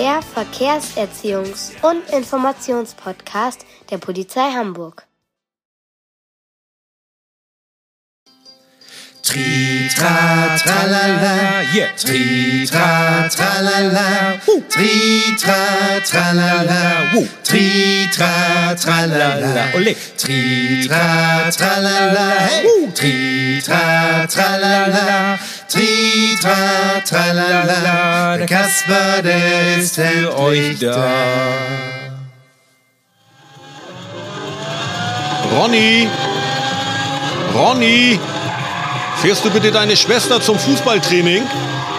Der Verkehrserziehungs- und Informationspodcast der Polizei Hamburg. Tri tra tralala, yeah. Tri tra tralala, Woo. Tri tra tralala, Woo. Tri tra tralala, ole. Tri tra tralala, hey. Woo. Tri tra tralala, Tri tra tralala. Der Kasper, der ist für euch da. Ronny! Ronny! Fährst du bitte deine Schwester zum Fußballtraining?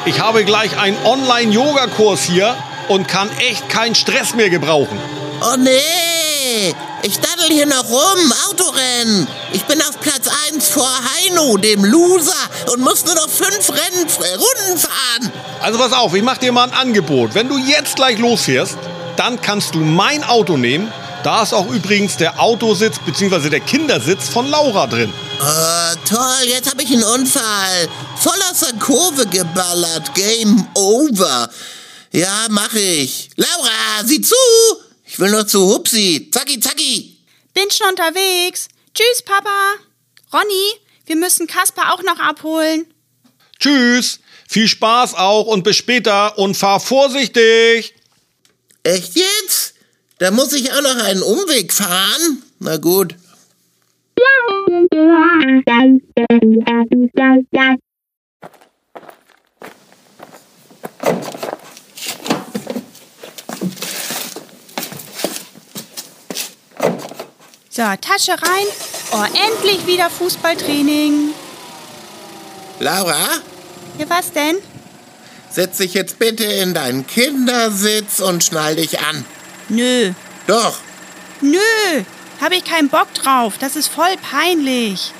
Ich habe gleich einen Online-Yoga-Kurs hier und kann echt keinen Stress mehr gebrauchen. Oh nee! Daddel hier noch rum, Autorennen. Ich bin auf Platz 1 vor Heino, dem Loser, und muss nur noch fünf Rennen, äh, Runden fahren. Also pass auf, ich mach dir mal ein Angebot. Wenn du jetzt gleich losfährst, dann kannst du mein Auto nehmen. Da ist auch übrigens der Autositz bzw. der Kindersitz von Laura drin. Oh, toll, jetzt habe ich einen Unfall. Voll aus der Kurve geballert. Game over. Ja, mach ich. Laura, sieh zu! Ich will nur zu Hupsi. Zacki, zacki. Bin schon unterwegs. Tschüss, Papa. Ronny, wir müssen Kasper auch noch abholen. Tschüss, viel Spaß auch und bis später und fahr vorsichtig. Echt jetzt? Da muss ich auch noch einen Umweg fahren? Na gut. So, Tasche rein. Oh, endlich wieder Fußballtraining. Laura, Ja, was denn? setz dich jetzt bitte in deinen Kindersitz und schnall dich an. Nö. Doch. Nö. Habe ich keinen Bock drauf. Das ist voll peinlich.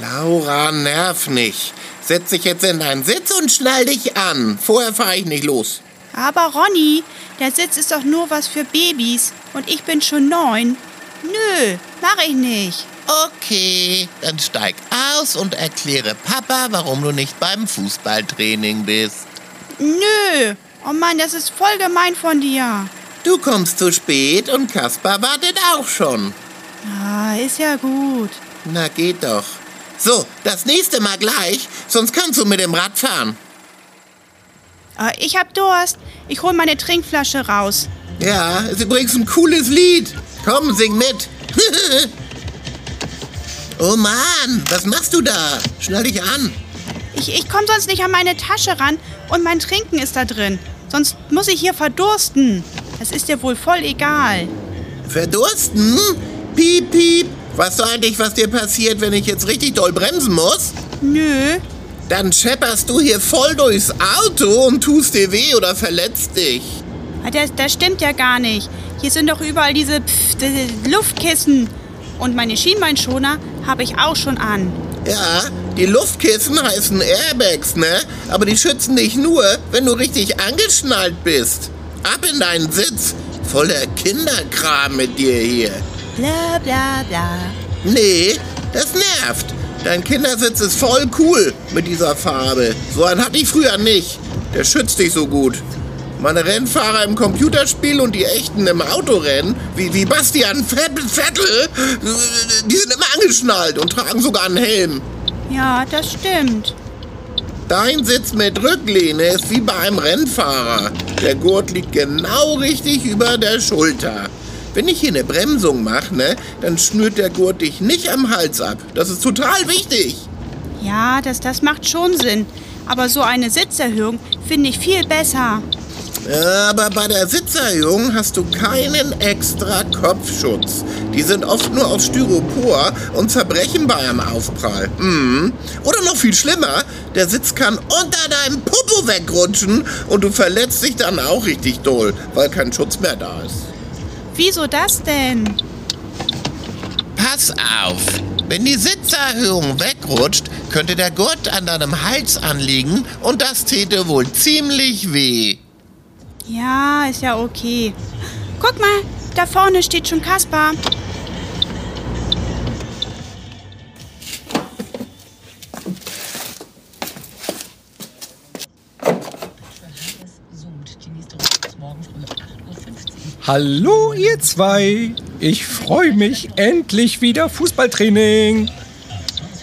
Laura, nerv nicht. Setz dich jetzt in deinen Sitz und schnall dich an. Vorher fahre ich nicht los. Aber Ronny, der Sitz ist doch nur was für Babys. Und ich bin schon neun. Nö, mach ich nicht. Okay, dann steig aus und erkläre Papa, warum du nicht beim Fußballtraining bist. Nö. Oh Mann, das ist voll gemein von dir. Du kommst zu spät und Kaspar wartet auch schon. Ah, ist ja gut. Na, geht doch. So, das nächste Mal gleich, sonst kannst du mit dem Rad fahren. Ah, ich hab Durst. Ich hol meine Trinkflasche raus. Ja, ist übrigens ein cooles Lied. Komm, sing mit. oh Mann, was machst du da? Schnall dich an. Ich, ich komme sonst nicht an meine Tasche ran und mein Trinken ist da drin. Sonst muss ich hier verdursten. Das ist dir wohl voll egal. Verdursten? Piep, piep. Weißt du eigentlich, was dir passiert, wenn ich jetzt richtig doll bremsen muss? Nö. Dann schepperst du hier voll durchs Auto und tust dir weh oder verletzt dich. Ah, Das, das stimmt ja gar nicht. Hier sind doch überall diese, diese Luftkissen. Und meine Schienbeinschoner habe ich auch schon an. Ja, die Luftkissen heißen Airbags, ne? Aber die schützen dich nur, wenn du richtig angeschnallt bist. Ab in deinen Sitz. Voller Kinderkram mit dir hier. Bla bla bla. Nee, das nervt. Dein Kindersitz ist voll cool mit dieser Farbe. So einen hatte ich früher nicht. Der schützt dich so gut. Meine Rennfahrer im Computerspiel und die echten im Autorennen, wie, wie Bastian Vettel, die sind immer angeschnallt und tragen sogar einen Helm. Ja, das stimmt. Dein Sitz mit Rücklehne ist wie bei einem Rennfahrer. Der Gurt liegt genau richtig über der Schulter. Wenn ich hier eine Bremsung mache, ne, dann schnürt der Gurt dich nicht am Hals ab. Das ist total wichtig. Ja, das, das macht schon Sinn. Aber so eine Sitzerhöhung finde ich viel besser. Aber bei der Sitzerhöhung hast du keinen extra Kopfschutz. Die sind oft nur aus Styropor und zerbrechen bei einem Aufprall. Mhm. Oder noch viel schlimmer, der Sitz kann unter deinem Popo wegrutschen und du verletzt dich dann auch richtig doll, weil kein Schutz mehr da ist. Wieso das denn? Pass auf! Wenn die Sitzerhöhung wegrutscht, könnte der Gurt an deinem Hals anliegen und das täte wohl ziemlich weh. Ja, ist ja okay. Guck mal, da vorne steht schon Kaspar. Hallo ihr zwei, ich freue mich endlich wieder Fußballtraining.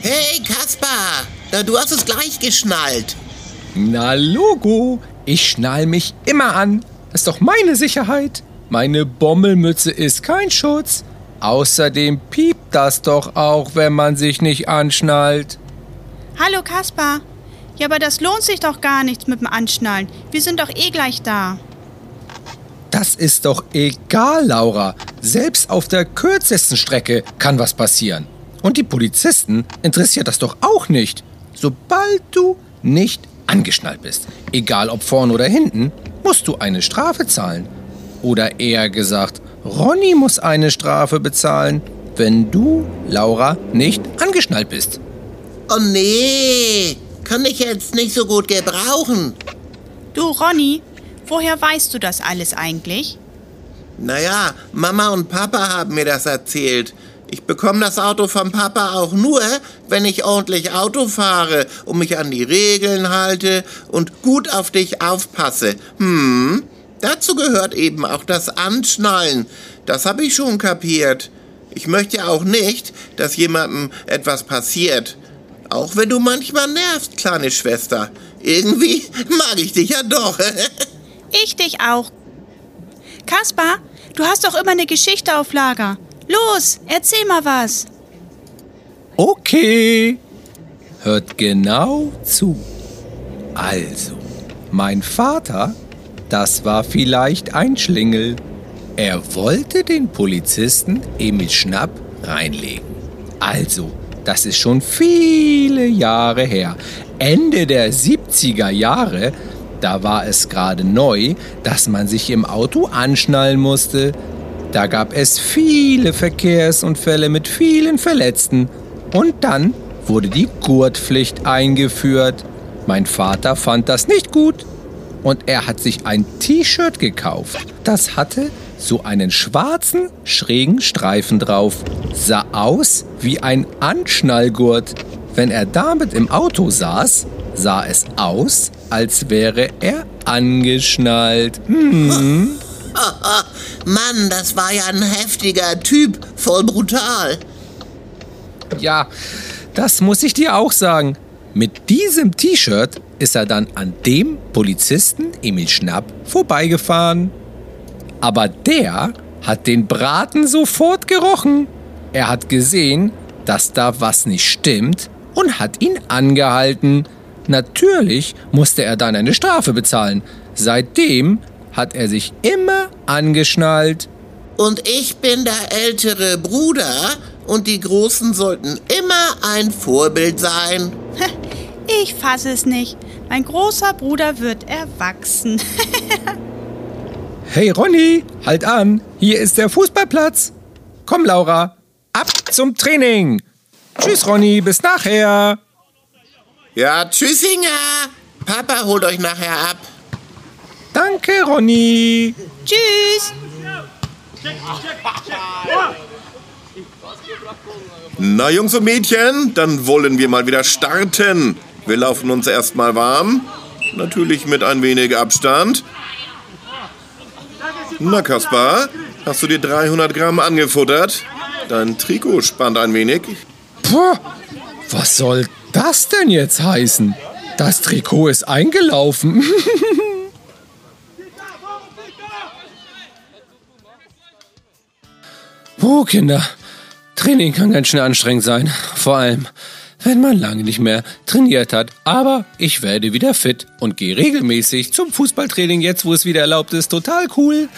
Hey Kaspar, du hast es gleich geschnallt. Na Logo, ich schnall mich immer an. Das ist doch meine Sicherheit. Meine Bommelmütze ist kein Schutz. Außerdem piept das doch auch, wenn man sich nicht anschnallt. Hallo Kaspar. Ja, aber das lohnt sich doch gar nichts mit dem Anschnallen. Wir sind doch eh gleich da. Das ist doch egal, Laura. Selbst auf der kürzesten Strecke kann was passieren. Und die Polizisten interessiert das doch auch nicht. Sobald du nicht angeschnallt bist, egal ob vorn oder hinten, musst du eine Strafe zahlen. Oder eher gesagt, Ronny muss eine Strafe bezahlen, wenn du, Laura, nicht angeschnallt bist. Oh nee, kann ich jetzt nicht so gut gebrauchen. Du, Ronny, woher weißt du das alles eigentlich? Naja, Mama und Papa haben mir das erzählt. Ich bekomme das Auto vom Papa auch nur, wenn ich ordentlich Auto fahre und mich an die Regeln halte und gut auf dich aufpasse. Hm, dazu gehört eben auch das Anschnallen. Das habe ich schon kapiert. Ich möchte auch nicht, dass jemandem etwas passiert. Auch wenn du manchmal nervst, kleine Schwester. Irgendwie mag ich dich ja doch. Ich dich auch. Kaspar, du hast doch immer eine Geschichte auf Lager. Los, erzähl mal was. Okay. Hört genau zu. Also, mein Vater, das war vielleicht ein Schlingel. Er wollte den Polizisten Emil Schnapp reinlegen. Also, das ist schon viele Jahre her. Ende der 70er Jahre, da war es gerade neu, dass man sich im Auto anschnallen musste. Da gab es viele Verkehrsunfälle mit vielen Verletzten. Und dann wurde die Gurtpflicht eingeführt. Mein Vater fand das nicht gut und er hat sich ein T-Shirt gekauft. Das hatte so einen schwarzen, schrägen Streifen drauf. Sah aus wie ein Anschnallgurt. Wenn er damit im Auto saß, sah es aus, als wäre er angeschnallt. Hm. Mann, das war ja ein heftiger Typ, voll brutal. Ja, das muss ich dir auch sagen. Mit diesem T-Shirt ist er dann an dem Polizisten Emil Schnapp vorbeigefahren. Aber der hat den Braten sofort gerochen. Er hat gesehen, dass da was nicht stimmt und hat ihn angehalten. Natürlich musste er dann eine Strafe bezahlen. Seitdem hat er sich immer angeschnallt. Und ich bin der ältere Bruder und die Großen sollten immer ein Vorbild sein. Ich fasse es nicht. Mein großer Bruder wird erwachsen. Hey Ronny, halt an, hier ist der Fußballplatz. Komm Laura, ab zum Training. Tschüss Ronny, bis nachher. Ja, tschüssinger. Papa holt euch nachher ab. Danke Ronny. Tschüss. Na, Jungs und Mädchen, dann wollen wir mal wieder starten. Wir laufen uns erstmal warm. Natürlich mit ein wenig Abstand. Na, Kaspar, hast du dir 300 Gramm angefuttert? Dein Trikot spannt ein wenig. Puh, was soll das denn jetzt heißen? Das Trikot ist eingelaufen. Puh, Kinder. Training kann ganz schön anstrengend sein. Vor allem, wenn man lange nicht mehr trainiert hat. Aber ich werde wieder fit und gehe regelmäßig zum Fußballtraining jetzt, wo es wieder erlaubt ist. Total cool.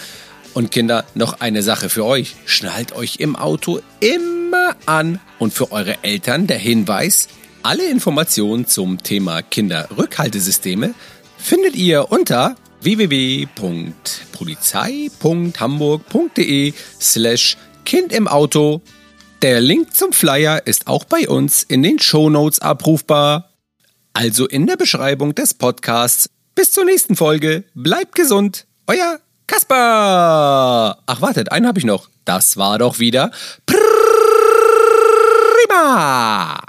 Und Kinder, noch eine Sache für euch. Schnallt euch im Auto immer an. Und für eure Eltern der Hinweis, alle Informationen zum Thema Kinderrückhaltesysteme findet ihr unter www.polizei.hamburg.de slash Kind im Auto. Der Link zum Flyer ist auch bei uns in den Show Notes abrufbar, also in der Beschreibung des Podcasts. Bis zur nächsten Folge, bleibt gesund, euer Kasper. Ach wartet, einen habe ich noch. Das war doch wieder prima.